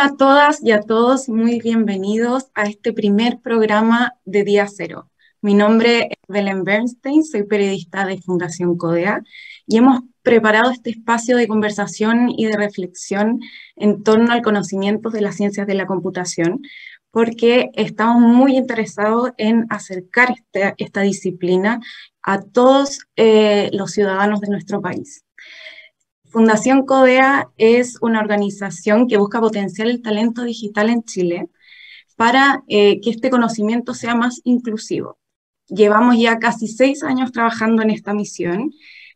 Hola a todas y a todos, muy bienvenidos a este primer programa de Día Cero. Mi nombre es Belén Bernstein, soy periodista de Fundación CODEA y hemos preparado este espacio de conversación y de reflexión en torno al conocimiento de las ciencias de la computación, porque estamos muy interesados en acercar esta, disciplina a todos eh, los ciudadanos de nuestro país. Fundación CODEA es una organización que busca potenciar el talento digital en Chile para eh, que este conocimiento sea más inclusivo. Llevamos ya casi seis años trabajando en esta misión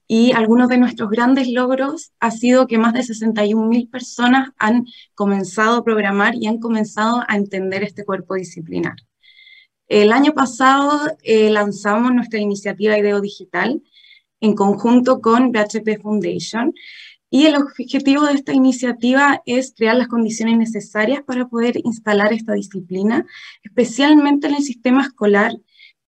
y algunos de nuestros grandes logros ha sido que más de 61.000 personas han comenzado a programar y han comenzado a entender este cuerpo disciplinar. El año pasado eh, lanzamos nuestra iniciativa IDEO Digital, en conjunto con BHP Foundation. Y el objetivo de esta iniciativa es crear las condiciones necesarias para poder instalar esta disciplina, especialmente en el sistema escolar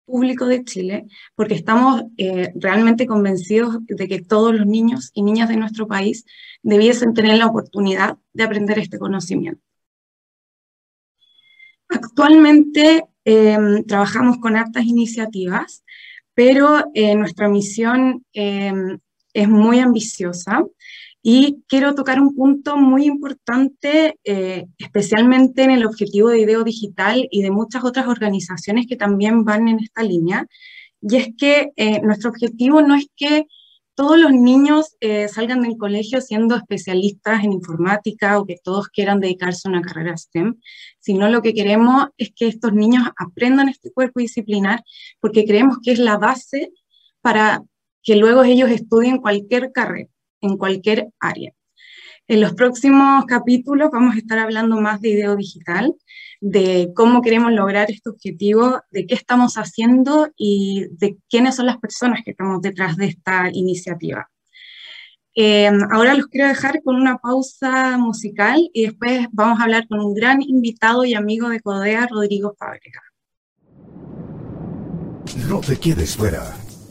público de Chile, porque estamos eh, realmente convencidos de que todos los niños y niñas de nuestro país debiesen tener la oportunidad de aprender este conocimiento. Actualmente em, trabajamos con hartas iniciativas pero eh, nuestra misión em, es muy ambiciosa y quiero tocar un punto muy importante, eh, especialmente en el objetivo de IDEO Digital y de muchas otras organizaciones que también van en esta línea, y es que eh, nuestro objetivo no es que todos los niños eh, salgan del colegio siendo especialistas en informática o que todos quieran dedicarse a una carrera STEM, sino lo que queremos es que estos niños aprendan este cuerpo disciplinar porque creemos que es la base para que luego ellos estudien cualquier carrera, en cualquier área. En los próximos capítulos vamos a estar hablando más de IDEO digital, de cómo queremos lograr este objetivo, de qué estamos haciendo y de quiénes son las personas que estamos detrás de esta iniciativa. Eh, ahora los quiero dejar con una pausa musical y después vamos a hablar con un gran invitado y amigo de Codea, Rodrigo Fábrega. No te quedes fuera.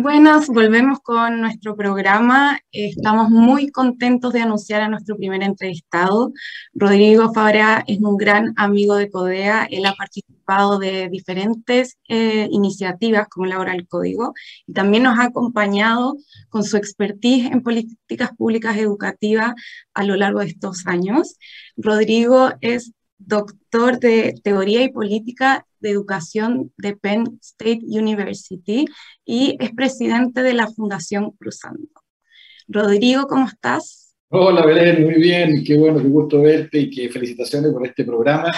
Buenas, volvemos con nuestro programa. Estamos muy contentos de anunciar a nuestro primer entrevistado. Rodrigo Fabra es un gran amigo de CODEA. Él ha participado de diferentes eh, iniciativas como Laboral el Código y también nos ha acompañado con su expertise en políticas públicas educativas a lo largo de estos años. Rodrigo es doctor de Teoría y Política de Educación de Penn State University y es presidente de la Fundación Cruzando. Rodrigo, ¿cómo estás? Hola Belén, muy bien, qué bueno, qué gusto verte y qué felicitaciones por este programa.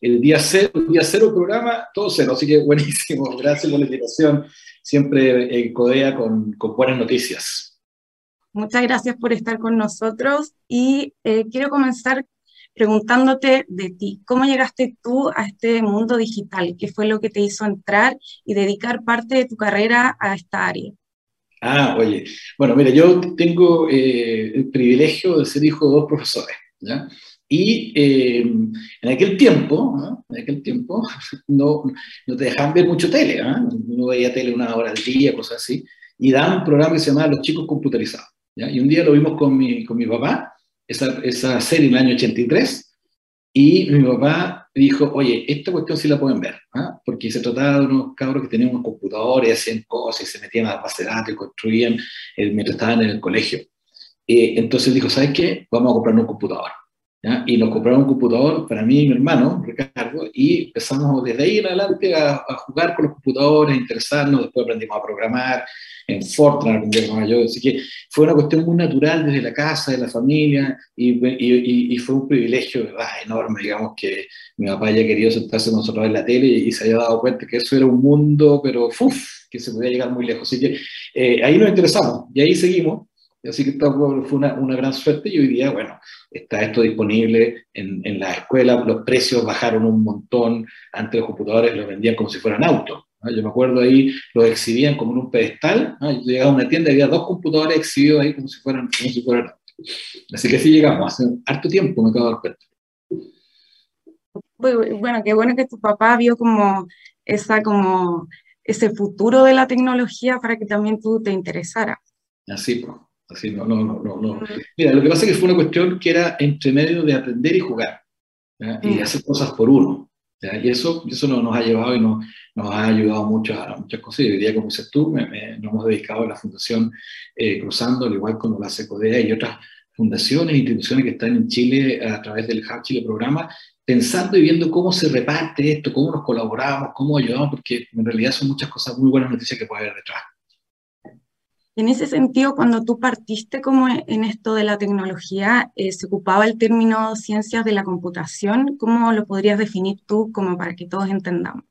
El día cero, el día cero programa, todo cero, así que buenísimo, gracias por la invitación, siempre en CODEA con, con buenas noticias. Muchas gracias por estar con nosotros y eh, quiero comenzar preguntándote de ti, ¿cómo llegaste tú a este mundo digital? ¿Qué fue lo que te hizo entrar y dedicar parte de tu carrera a esta área? Ah, oye, bueno, mira, yo tengo eh, el privilegio de ser hijo de dos profesores, ¿ya? Y eh, en aquel tiempo, en aquel tiempo, no, no te dejaban ver mucho tele, ¿eh? uno veía tele una hora al día, cosas así, y daban un programa que se llamaba Los Chicos Computarizados. ¿ya? Y un día lo vimos con mi, con mi papá, esa, esa serie en el año 83 y mi papá dijo, oye, esta cuestión sí la pueden ver, ¿ah? porque se trataba de unos cabros que tenían unos computadores, hacían cosas y se metían a la base de datos construían mientras estaban en el colegio. Eh, entonces dijo, ¿sabes qué? Vamos a comprar un computador. Y nos compraron un computador para mí y mi hermano, Ricardo, y empezamos desde ahí en adelante a, jugar con los computadores, a interesarnos, después aprendimos a programar, en Fortran aprendimos yo, así que fue una cuestión muy natural desde la casa, de la familia, y, y, fue un privilegio enorme, digamos, que mi papá haya querido sentarse con nosotros en la tele y, se haya dado cuenta que eso era un mundo, pero ¡uf! que se podía llegar muy lejos. Así que eh, ahí nos interesamos, y ahí seguimos, Así que fue una, una, gran suerte y hoy día, bueno, está esto disponible en, en la escuela, los precios bajaron un montón, antes los computadores los vendían como si fueran autos. Yo me acuerdo ahí, los exhibían como en un pedestal, yo llegaba a una tienda y había dos computadores exhibidos ahí como si fueran, como si fueran autos. Así que así llegamos, hace harto tiempo me acabo de dar cuenta. Bueno, qué bueno que tu papá vio como esa como ese futuro de la tecnología para que también tú te interesara. Así, pues. Así, no, no, no, no, Mira, lo que pasa es que fue una cuestión que era entre medio de aprender y jugar, y mm. hacer cosas por uno. Y eso, eso nos, ha llevado y nos, nos ha ayudado mucho a muchas cosas. Y hoy día, como dices tú, nos hemos dedicado a la Fundación eh, Cruzando, al igual como la SECODEA y otras fundaciones e instituciones que están en Chile a través del Hub Chile Programa, pensando y viendo cómo se reparte esto, cómo nos colaboramos, cómo ayudamos, porque en realidad son muchas cosas, muy buenas noticias que puede haber detrás. En ese sentido, cuando tú partiste como en esto de la tecnología, eh, se ocupaba el término ciencias de la computación. ¿Cómo lo podrías definir tú como para que todos entendamos?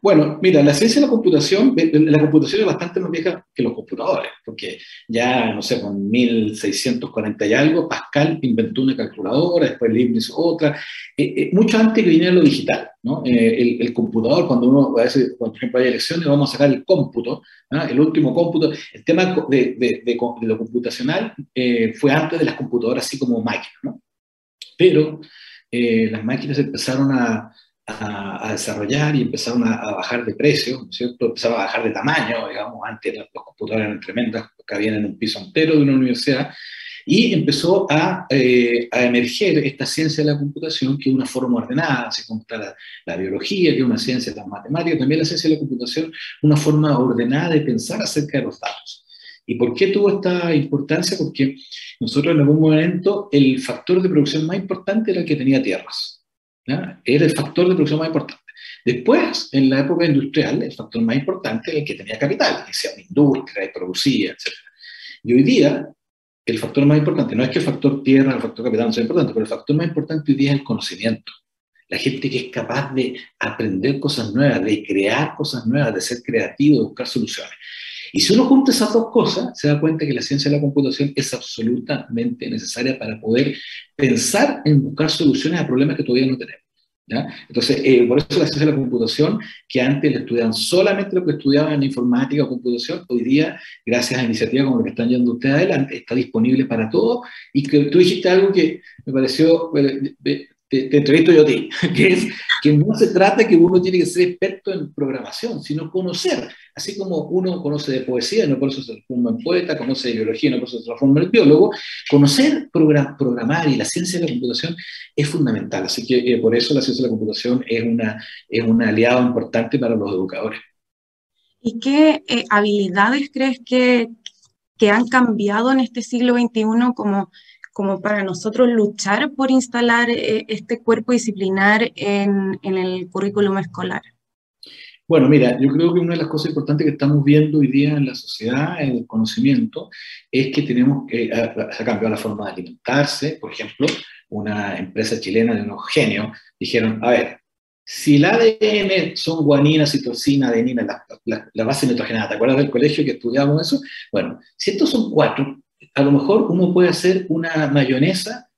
Bueno, mira, la ciencia de la computación, la computación es bastante más vieja que los computadores, porque ya, no sé, con 1640 y algo, Pascal inventó una calculadora, después Leibniz otra, eh, eh, mucho antes que viniera lo digital, ¿no? Eh, el, computador, cuando uno, a veces, por ejemplo, hay elecciones, vamos a sacar el cómputo, el último cómputo, el tema de lo computacional fue antes de las computadoras así como máquinas, ¿no? Pero las máquinas empezaron a a, desarrollar y empezaron a, bajar de precio, ¿cierto? Empezaron a bajar de tamaño, digamos, antes los, computadores eran tremendos, cabían en un piso entero de una universidad, y empezó a, eh, a, emerger esta ciencia de la computación, que es una forma ordenada, así como está la, biología, que es una ciencia las matemáticas, también la ciencia de la computación, una forma ordenada de pensar acerca de los datos. ¿Y por qué tuvo esta importancia? Porque nosotros en algún momento el factor de producción más importante era el que tenía tierras. Era el factor de producción más importante. Después, en la época industrial, el factor más importante era el que tenía capital, que sea una industria y producía, etc. Y hoy día, el factor más importante, no es que el factor tierra, el factor capital no sea importante, pero el factor más importante hoy día es el conocimiento. La gente que es capaz de aprender cosas nuevas, de crear cosas nuevas, de ser creativo, de buscar soluciones. Y si uno junta esas dos cosas, se da cuenta que la ciencia de la computación es absolutamente necesaria para poder pensar en buscar soluciones a problemas que todavía no tenemos. Entonces, eh, por eso la ciencia de la computación, que antes le estudiaban solamente lo que estudiaban en informática o computación, hoy día, gracias a iniciativas como lo que están yendo ustedes adelante, está disponible para todos. Y que tú dijiste algo que me pareció te, entrevisto yo a ti, que es que no se trata que uno tiene que ser experto en programación, sino conocer, así como uno conoce de poesía, no por eso se transforma en poeta, conoce de biología, no por eso se transforma en biólogo, conocer programar y la ciencia de la computación es fundamental, así que eh, por eso la ciencia de la computación es, una, es un aliado importante para los educadores. ¿Y qué eh, habilidades crees que, que han cambiado en este siglo XXI como como para nosotros luchar por instalar eh, este cuerpo disciplinar en, en, el currículum escolar? Bueno, mira, yo creo que una de las cosas importantes que estamos viendo hoy día en la sociedad, en el conocimiento, es que tenemos que, se ha cambiado la forma de alimentarse. Por ejemplo, una empresa chilena de unos genios dijeron, a ver, si el ADN son guanina, citosina, adenina, la, la, la base nitrogenada, ¿te acuerdas del colegio que estudiábamos eso? Bueno, si estos son cuatro, a lo mejor uno puede hacer una mayonesa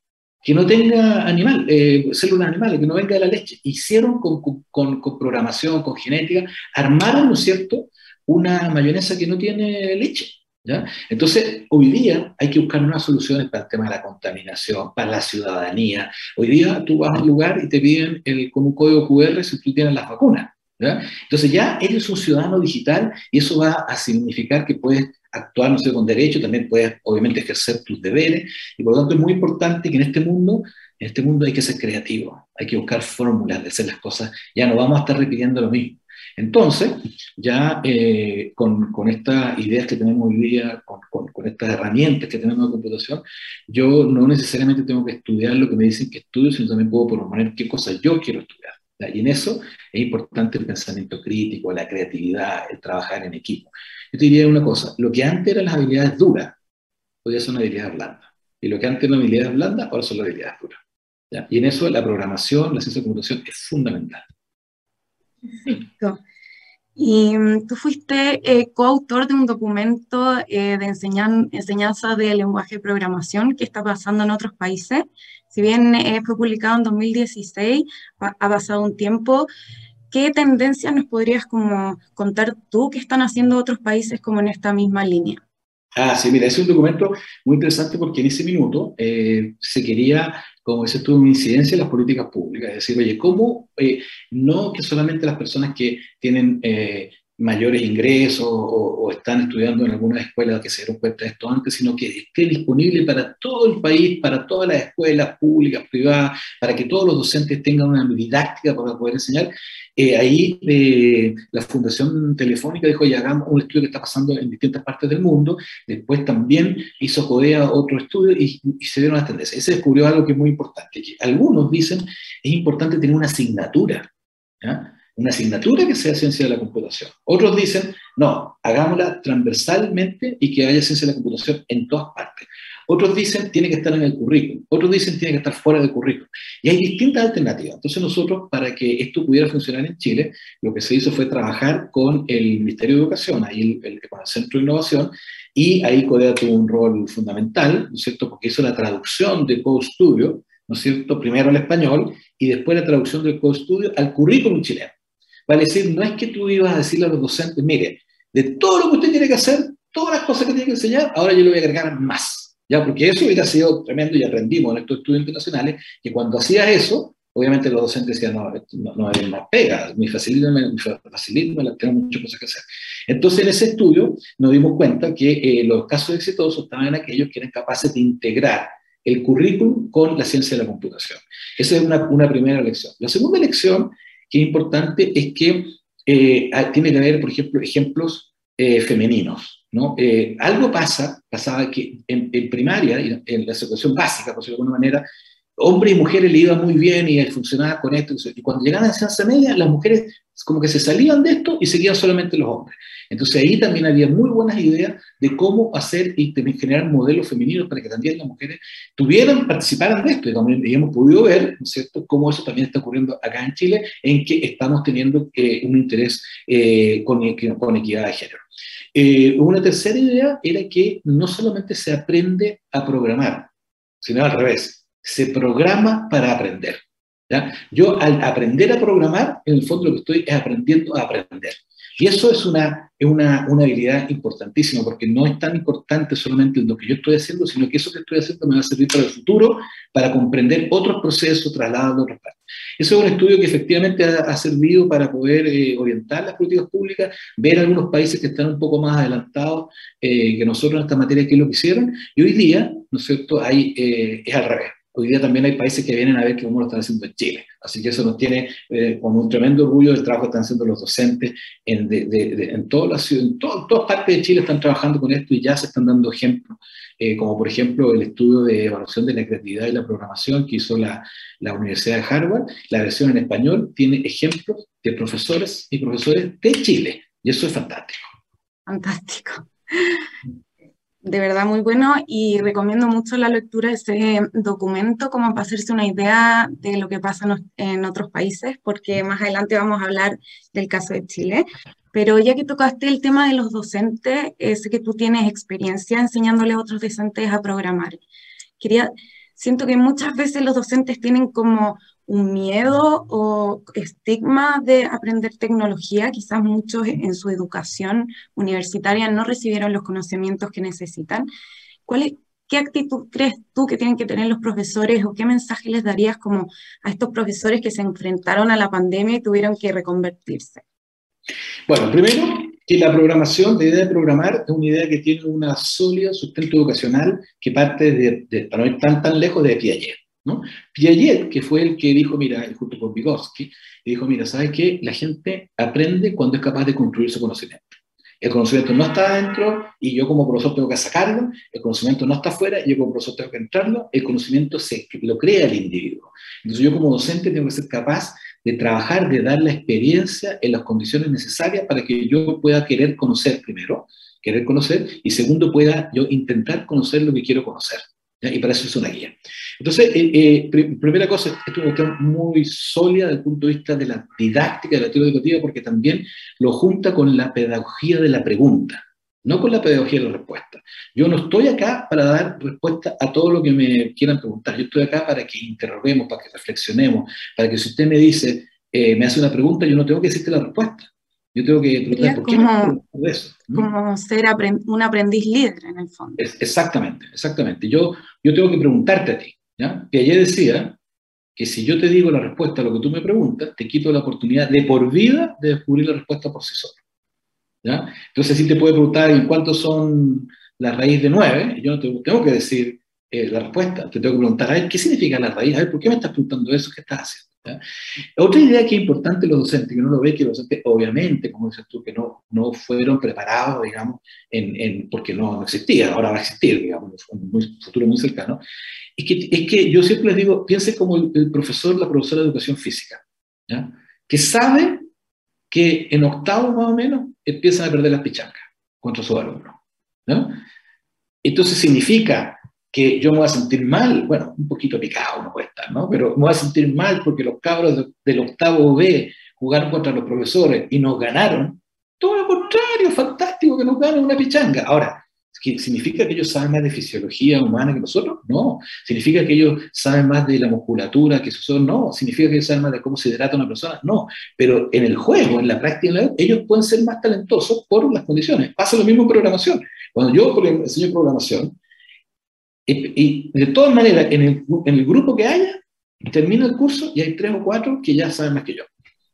que no tenga animal, eh, células animales, que no venga de la leche. Hicieron con, con, con, programación, con genética, armaron, ¿no es cierto?, una mayonesa que no tiene leche. ¿ya? Entonces, hoy día hay que buscar unas soluciones para el tema de la contaminación, para la ciudadanía. Hoy día tú vas a un lugar y te piden el, con un código QR si tú tienes las vacunas. ¿ya? Entonces ya eres un ciudadano digital y eso va a significar que puedes actuar, no sé, con derecho, también puedes obviamente ejercer tus deberes, y por lo tanto es muy importante que en este mundo, en este mundo hay que ser creativo, hay que buscar fórmulas de hacer las cosas, ya no vamos a estar repitiendo lo mismo. Entonces, ya eh, con, con, estas ideas que tenemos hoy día, con, con, estas herramientas que tenemos de computación, yo no necesariamente tengo que estudiar lo que me dicen que estudio, sino también puedo proponer qué cosas yo quiero estudiar. Y en eso es importante el pensamiento crítico, la creatividad, el trabajar en equipo. Yo te diría una cosa, lo que antes eran las habilidades duras, hoy ya son habilidades blandas. Y lo que antes eran habilidades blandas, ahora son las habilidades duras. Y en eso la programación, la ciencia de computación es fundamental. Perfecto. Y mm, tú fuiste eh, coautor de un documento eh, de enseñanza de lenguaje de programación que está pasando en otros países. Si bien eh, fue publicado en 2016, ha pasado un tiempo. ¿Qué tendencias nos podrías como contar tú que están haciendo otros países como en esta misma línea? Ah, sí, mira, es un documento muy interesante porque en ese minuto se quería como dices tú, incidencia en las políticas públicas. Es decir, oye, ¿cómo eh, no que solamente las personas que tienen eh, mayores ingresos o, están estudiando en alguna escuela que se dieron cuenta de esto antes, sino que esté disponible para todo el país, para todas las escuelas públicas, privadas, para que todos los docentes tengan una didáctica para poder enseñar. Eh, ahí eh, la Fundación Telefónica dijo, ya hagamos un estudio que está pasando en distintas partes del mundo, después también hizo CODEA otro estudio y, y se dieron las tendencias. Se descubrió algo que es muy importante, que algunos dicen es importante tener una asignatura. ¿ya? Una asignatura que sea ciencia de la computación. Otros dicen, no, hagámosla transversalmente y que haya ciencia de la computación en todas partes. Otros dicen, tiene que estar en el currículum. Otros dicen, tiene que estar fuera del currículum. Y hay distintas alternativas. Entonces nosotros, para que esto pudiera funcionar en Chile, lo que se hizo fue trabajar con el Ministerio de Educación, ahí el, con el Centro de Innovación, y ahí CODEA tuvo un rol fundamental, ¿no es cierto?, porque hizo la traducción de Code Studio, ¿no es cierto?, primero al español y después la traducción del Code Studio al currículum chileno. Vale decir, no es que tú ibas a decirle a los docentes, mire, de todo lo que usted tiene que hacer, todas las cosas que tiene que enseñar, ahora yo le voy a agregar más. ¿ya? Porque eso hubiera sido tremendo y aprendimos en estos estudios internacionales que cuando hacías eso, obviamente los docentes decían, no, no, no hay más pegas, mi facilísimo, mi tengo muchas cosas que hacer. Entonces, en ese estudio nos dimos cuenta que eh, los casos exitosos estaban en aquellos que eran capaces de integrar el currículum con la ciencia de la computación. Esa es una, una primera lección. La segunda lección que es importante es que eh, tiene que haber, por ejemplo, ejemplos eh, femeninos. ¿no? Eh, algo pasa, pasaba que en, primaria, en la educación básica, por decirlo de alguna manera, hombres y mujeres le iba muy bien y funcionaba con esto. Y cuando llegaban a la ciencia media, las mujeres como que se salían de esto y seguían solamente los hombres. Entonces ahí también había muy buenas ideas de cómo hacer y generar modelos femeninos para que también las mujeres tuvieran, participaran de esto. Y también hemos podido ver, ¿no es cierto?, cómo eso también está ocurriendo acá en Chile, en que estamos teniendo eh, un interés eh, con, equidad de género. Eh, una tercera idea era que no solamente se aprende a programar, sino al revés, se programa para aprender. ¿ya? Yo al aprender a programar, en el fondo lo que estoy es aprendiendo a aprender. Y eso es una, una, una, habilidad importantísima, porque no es tan importante solamente lo que yo estoy haciendo, sino que eso que estoy haciendo me va a servir para el futuro, para comprender otros procesos, traslados de otras partes. Ese es un estudio que efectivamente ha, servido para poder eh, orientar las políticas públicas, ver algunos países que están un poco más adelantados eh, que nosotros en esta materia, que es lo que hicieron, y hoy día, ¿no es cierto?, hay, eh, es al revés hoy día también hay países que vienen a ver cómo lo están haciendo en Chile. Así que eso nos tiene eh, como un tremendo orgullo del trabajo que están haciendo los docentes en, de, de, en, toda la en todas partes de Chile están trabajando con esto y ya se están dando ejemplos, eh, como por ejemplo el estudio de evaluación de la creatividad y la programación que hizo la, la Universidad de Harvard. La versión en español tiene ejemplos de profesores y profesores de Chile. Y eso es fantástico. Fantástico de verdad muy bueno y recomiendo mucho la lectura de ese documento como para hacerse una idea de lo que pasa en otros países, porque más adelante vamos a hablar del caso de Chile. Pero ya que tocaste el tema de los docentes, sé que tú tienes experiencia enseñándole a otros docentes a programar. Quería, siento que muchas veces los docentes tienen como un miedo o estigma de aprender tecnología. Quizás muchos en su educación universitaria no recibieron los conocimientos que necesitan. ¿Cuál es, ¿Qué actitud crees tú que tienen que tener los profesores o qué mensaje les darías como a estos profesores que se enfrentaron a la pandemia y tuvieron que reconvertirse? Bueno, primero que la programación, la idea de programar es una idea que tiene una sólida sustento educacional que parte de, para no ir tan, tan lejos de Piaget. ¿No? Piaget, que fue el que dijo, mira, junto con Vygotsky, dijo, mira, ¿sabes qué? La gente aprende cuando es capaz de construir su conocimiento. El conocimiento no está adentro y yo como profesor tengo que sacarlo, el conocimiento no está afuera y yo como profesor tengo que entrarlo, el conocimiento se, lo crea el individuo. Entonces yo como docente tengo que ser capaz de trabajar, de dar la experiencia en las condiciones necesarias para que yo pueda querer conocer primero, querer conocer, y segundo pueda yo intentar conocer lo que quiero conocer. Y para eso es una guía. Entonces, eh, eh, primera cosa, es una cuestión muy sólida desde el punto de vista de la didáctica, de la teoría educativa, porque también lo junta con la pedagogía de la pregunta, no con la pedagogía de la respuesta. Yo no estoy acá para dar respuesta a todo lo que me quieran preguntar, yo estoy acá para que interroguemos, para que reflexionemos, para que si usted me dice, eh, me hace una pregunta, yo no tengo que decirte la respuesta. Yo tengo que preguntar, ¿por qué como, eso? Como ser un aprendiz líder, en el fondo. exactamente, exactamente. Yo, yo tengo que preguntarte a ti. ¿ya? ayer decía que si yo te digo la respuesta a lo que tú me preguntas, te quito la oportunidad de por vida de descubrir la respuesta por sí solo. ¿ya? Entonces, si te puede preguntar en cuántos son la raíz de 9, yo no te, tengo que decir eh, la respuesta, te tengo que preguntar, a ver, ¿qué significa la raíz? A ver, ¿por qué me estás preguntando eso? ¿Qué estás haciendo? Otra idea que es importante los docentes, que uno lo ve que los docentes, obviamente, como dices tú, que no, no fueron preparados, digamos, en, en, porque no, existía, ahora va a existir, digamos, en un futuro muy cercano, es que, es que yo siempre les digo, piense como el, profesor, la profesora de educación física, ¿ya? que sabe que en octavo más o menos empiezan a perder las pichancas contra su alumno. ¿no? Entonces significa que yo me voy a sentir mal, bueno, un poquito picado no puede estar, ¿no? Pero me voy a sentir mal porque los cabros del octavo B jugaron contra los profesores y nos ganaron. Todo lo contrario, fantástico que nos ganen una pichanga. Ahora, ¿significa que ellos saben más de fisiología humana que nosotros? No. ¿Significa que ellos saben más de la musculatura que nosotros? No. ¿Significa que ellos saben más de cómo se hidrata una persona? No. Pero en el juego, en la práctica, ellos pueden ser más talentosos por las condiciones. Pasa lo mismo en programación. Cuando yo enseño programación, y, de todas maneras, en el, en el, grupo que haya, termina el curso y hay tres o cuatro que ya saben más que yo.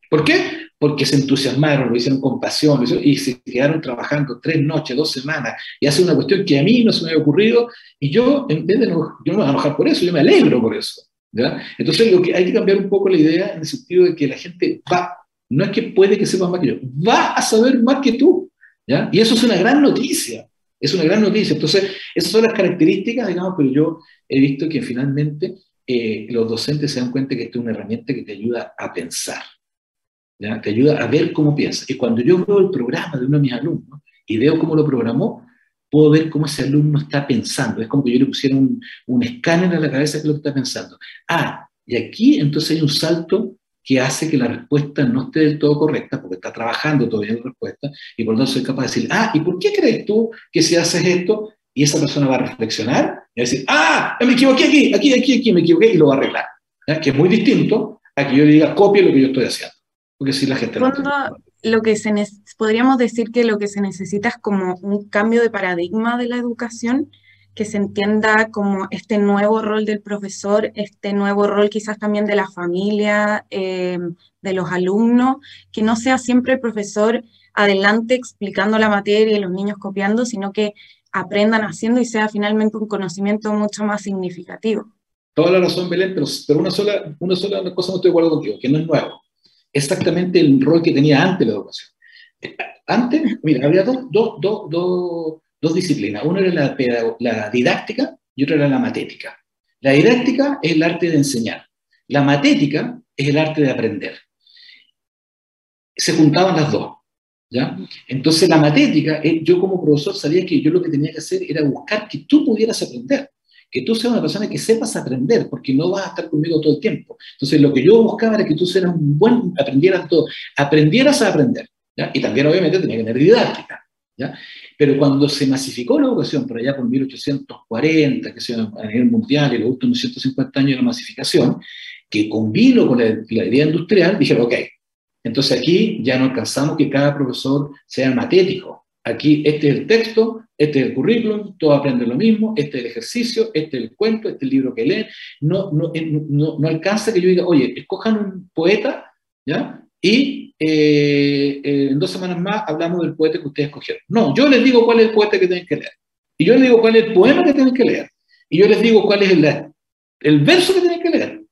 ¿Por qué? Porque se entusiasmaron, lo hicieron con pasión y se quedaron trabajando tres noches, dos semanas y hacen una cuestión que a mí no se me había ocurrido y yo, en vez de no, yo no me voy a enojar por eso, yo me alegro por eso. ¿ya? Entonces, lo que hay que cambiar un poco la idea en el sentido de que la gente va, no es que puede que sepa más que yo, va a saber más que tú. ¿ya? Y eso es una gran noticia. Es una gran noticia. Entonces, esas son las características, digamos, pero yo he visto que finalmente eh, los docentes se dan cuenta que esto es una herramienta que te ayuda a pensar, te ayuda a ver cómo piensas. Y cuando yo veo el programa de uno de mis alumnos y veo cómo lo programó, puedo ver cómo ese alumno está pensando. Es como que yo le pusiera un, un escáner a la cabeza que lo está pensando. Ah, y aquí entonces hay un salto que hace que la respuesta no esté del todo correcta, porque está trabajando todavía en la respuesta, y por lo tanto soy capaz de decir, ah, ¿y por qué crees tú que si haces esto? Y esa persona va a reflexionar y va a decir, ah, me equivoqué aquí, aquí, aquí, aquí, me equivoqué, y lo va a arreglar. Que es muy distinto a que yo le diga, copie lo que yo estoy haciendo. Porque si la gente no... Lo que se podríamos decir que lo que se necesita es como un cambio de paradigma de la educación, que se entienda como este nuevo rol del profesor, este nuevo rol quizás también de la familia, eh, de los alumnos, que no sea siempre el profesor adelante explicando la materia y los niños copiando, sino que aprendan haciendo y sea finalmente un conocimiento mucho más significativo. Toda la razón, Belén, pero, pero una, sola, una sola cosa no estoy de acuerdo contigo, que no es nuevo. Exactamente el rol que tenía antes la educación. Eh, antes, mira, había dos, dos, dos, dos dos disciplinas. Una era la, didáctica y otra era la matética. La didáctica es el arte de enseñar. La matética es el arte de aprender. Se juntaban las dos. ¿ya? Entonces la matética, eh, yo como profesor sabía que yo lo que tenía que hacer era buscar que tú pudieras aprender, que tú seas una persona que sepas aprender, porque no vas a estar conmigo todo el tiempo. Entonces lo que yo buscaba era que tú seas un buen, aprendieras todo, aprendieras a aprender. ¿ya? Y también obviamente tenía que tener didáctica. ¿ya? Pero cuando se masificó la educación, por allá por 1840, que sea a nivel mundial, y los últimos 150 años de la masificación, que combino con la, idea industrial, dijeron, ok, entonces aquí ya no alcanzamos que cada profesor sea matético. Aquí este es el texto, este es el currículum, todos aprenden lo mismo, este es el ejercicio, este es el cuento, este es el libro que leen. No, no, no, no alcanza que yo diga, oye, escojan un poeta, ¿ya? Y eh, eh, en dos semanas más hablamos del poeta que ustedes escogieron. No, yo les digo cuál es el poeta que tienen que leer. Y yo les digo cuál es el poema que tienen que leer. Y yo les digo cuál es la el verso que tienen que leer.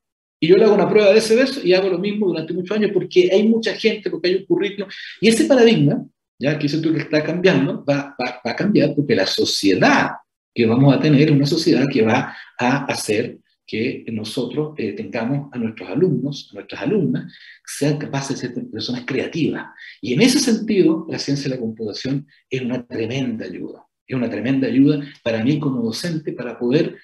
Y yo le hago una prueba de ese verso y hago lo mismo durante muchos años porque hay mucha gente, porque hay un currículum. Y ese paradigma, ya que tú que está cambiando, va, va, va, a cambiar porque la sociedad que vamos a tener es una sociedad que va a hacer que nosotros eh, tengamos a nuestros alumnos, a nuestras alumnas, sean capaces de ser personas creativas. Y en ese sentido, la ciencia de la computación es una tremenda ayuda. Es una tremenda ayuda para mí como docente para poder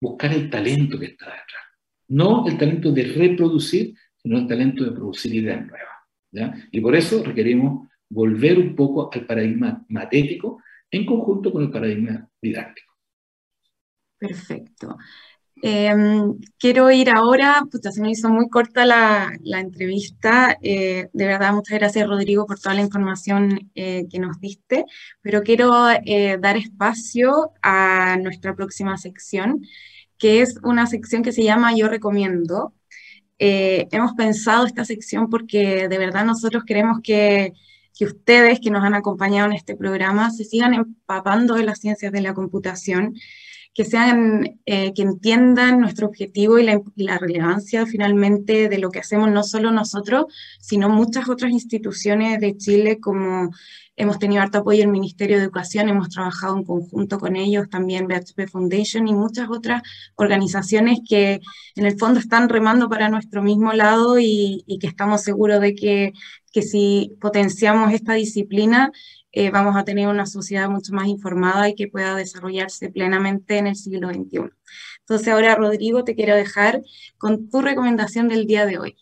buscar el talento que está detrás. No el talento de reproducir, sino el talento de producir ideas nuevas. ¿ya? Y por eso requerimos volver un poco al paradigma matético en conjunto con el paradigma didáctico. Perfecto. Em, quiero ir ahora, puta, se me hizo muy corta la, la entrevista. Eh, de verdad, muchas gracias Rodrigo por toda la información eh, que nos diste, pero quiero eh, dar espacio a nuestra próxima sección, que es una sección que se llama Yo Recomiendo. hemos pensado esta sección porque de verdad nosotros queremos que, que ustedes que nos han acompañado en este programa se sigan empapando de las ciencias de la computación que sean, eh, que entiendan nuestro objetivo y la, relevancia finalmente de lo que hacemos no solo nosotros, sino muchas otras instituciones de Chile, como hemos tenido harto apoyo el Ministerio de Educación, hemos trabajado en conjunto con ellos, también BHP Foundation y muchas otras organizaciones que en el fondo están remando para nuestro mismo lado y, y que estamos seguros de que, que si potenciamos esta disciplina, eh, vamos a tener una sociedad mucho más informada y que pueda desarrollarse plenamente en el siglo XXI. Entonces ahora, Rodrigo, te quiero dejar con tu recomendación del día de hoy.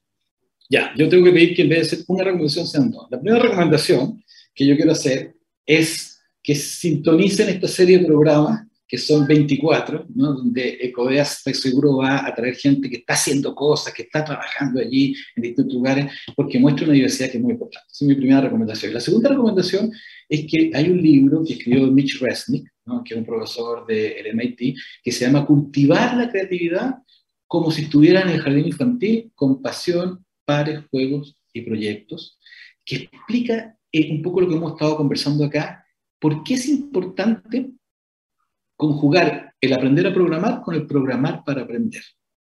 Ya, yo tengo que pedir que en vez de ser una recomendación sean dos. La primera recomendación que yo quiero hacer es que sintonicen esta serie de programas que son 24, ¿no? donde Ecodea, estoy seguro, va a traer gente que está haciendo cosas, que está trabajando allí en distintos lugares, porque muestra una diversidad que es muy importante. Esa es mi primera recomendación. La segunda recomendación es que hay un libro que escribió Mitch Resnick, que es un profesor del MIT, que se llama Cultivar la creatividad como si estuviera en el jardín infantil, con pasión, pares, juegos y proyectos, que explica eh, un poco lo que hemos estado conversando acá, por qué es importante conjugar el aprender a programar con el programar para aprender.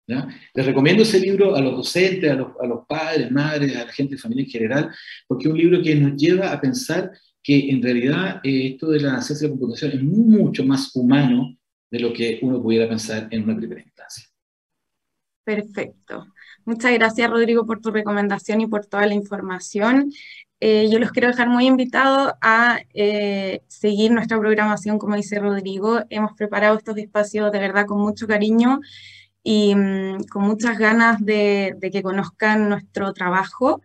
Les recomiendo ese libro a los docentes, a los, a los, padres, madres, a la gente de familia en general, porque es un libro que nos lleva a pensar que en realidad eh, esto de la ciencia de la computación es mucho más humano de lo que uno pudiera pensar en una primera instancia. Perfecto. Muchas gracias, Rodrigo, por tu recomendación y por toda la información. Eh, yo los quiero dejar muy invitados a eh, seguir nuestra programación, como dice Rodrigo. Hemos preparado estos espacios de verdad con mucho cariño y mm, con muchas ganas de, de que conozcan nuestro trabajo.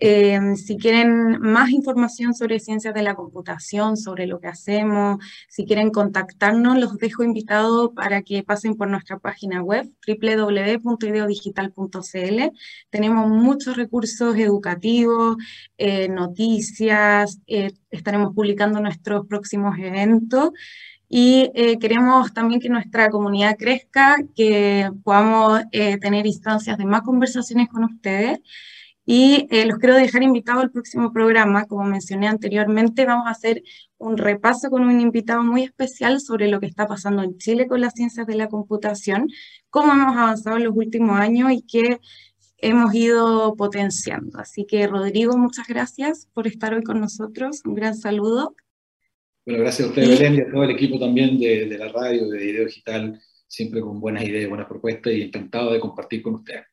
Em, si quieren más información sobre ciencias de la computación, sobre lo que hacemos, si quieren contactarnos, los dejo invitados para que pasen por nuestra página web www.ideodigital.cl. Tenemos muchos recursos educativos, eh, noticias, eh, estaremos publicando nuestros próximos eventos. Y eh, queremos también que nuestra comunidad crezca, que podamos tener instancias de más conversaciones con ustedes. Y eh, los quiero dejar invitados al próximo programa. Como mencioné anteriormente, vamos a hacer un repaso con un invitado muy especial sobre lo que está pasando en Chile con las ciencias de la computación, cómo hemos avanzado en los últimos años y qué hemos ido potenciando. Así que, Rodrigo, muchas gracias por estar hoy con nosotros. Un gran saludo. Bueno, gracias a usted, Belén, y a todo el equipo también de, de la radio, de Video Digital, siempre con buenas ideas, buenas propuestas y encantado de compartir con ustedes.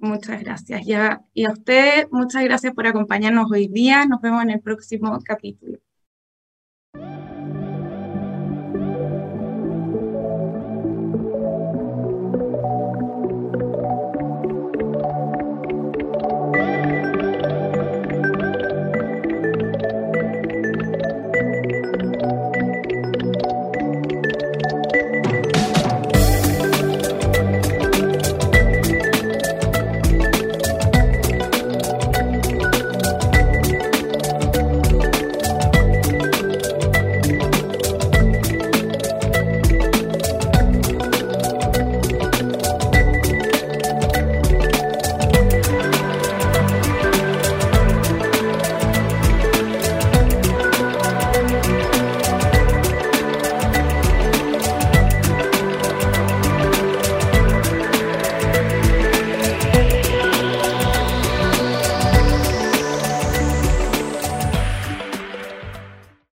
Muchas gracias. Y a usted, muchas gracias por acompañarnos hoy día. Nos vemos en el próximo capítulo.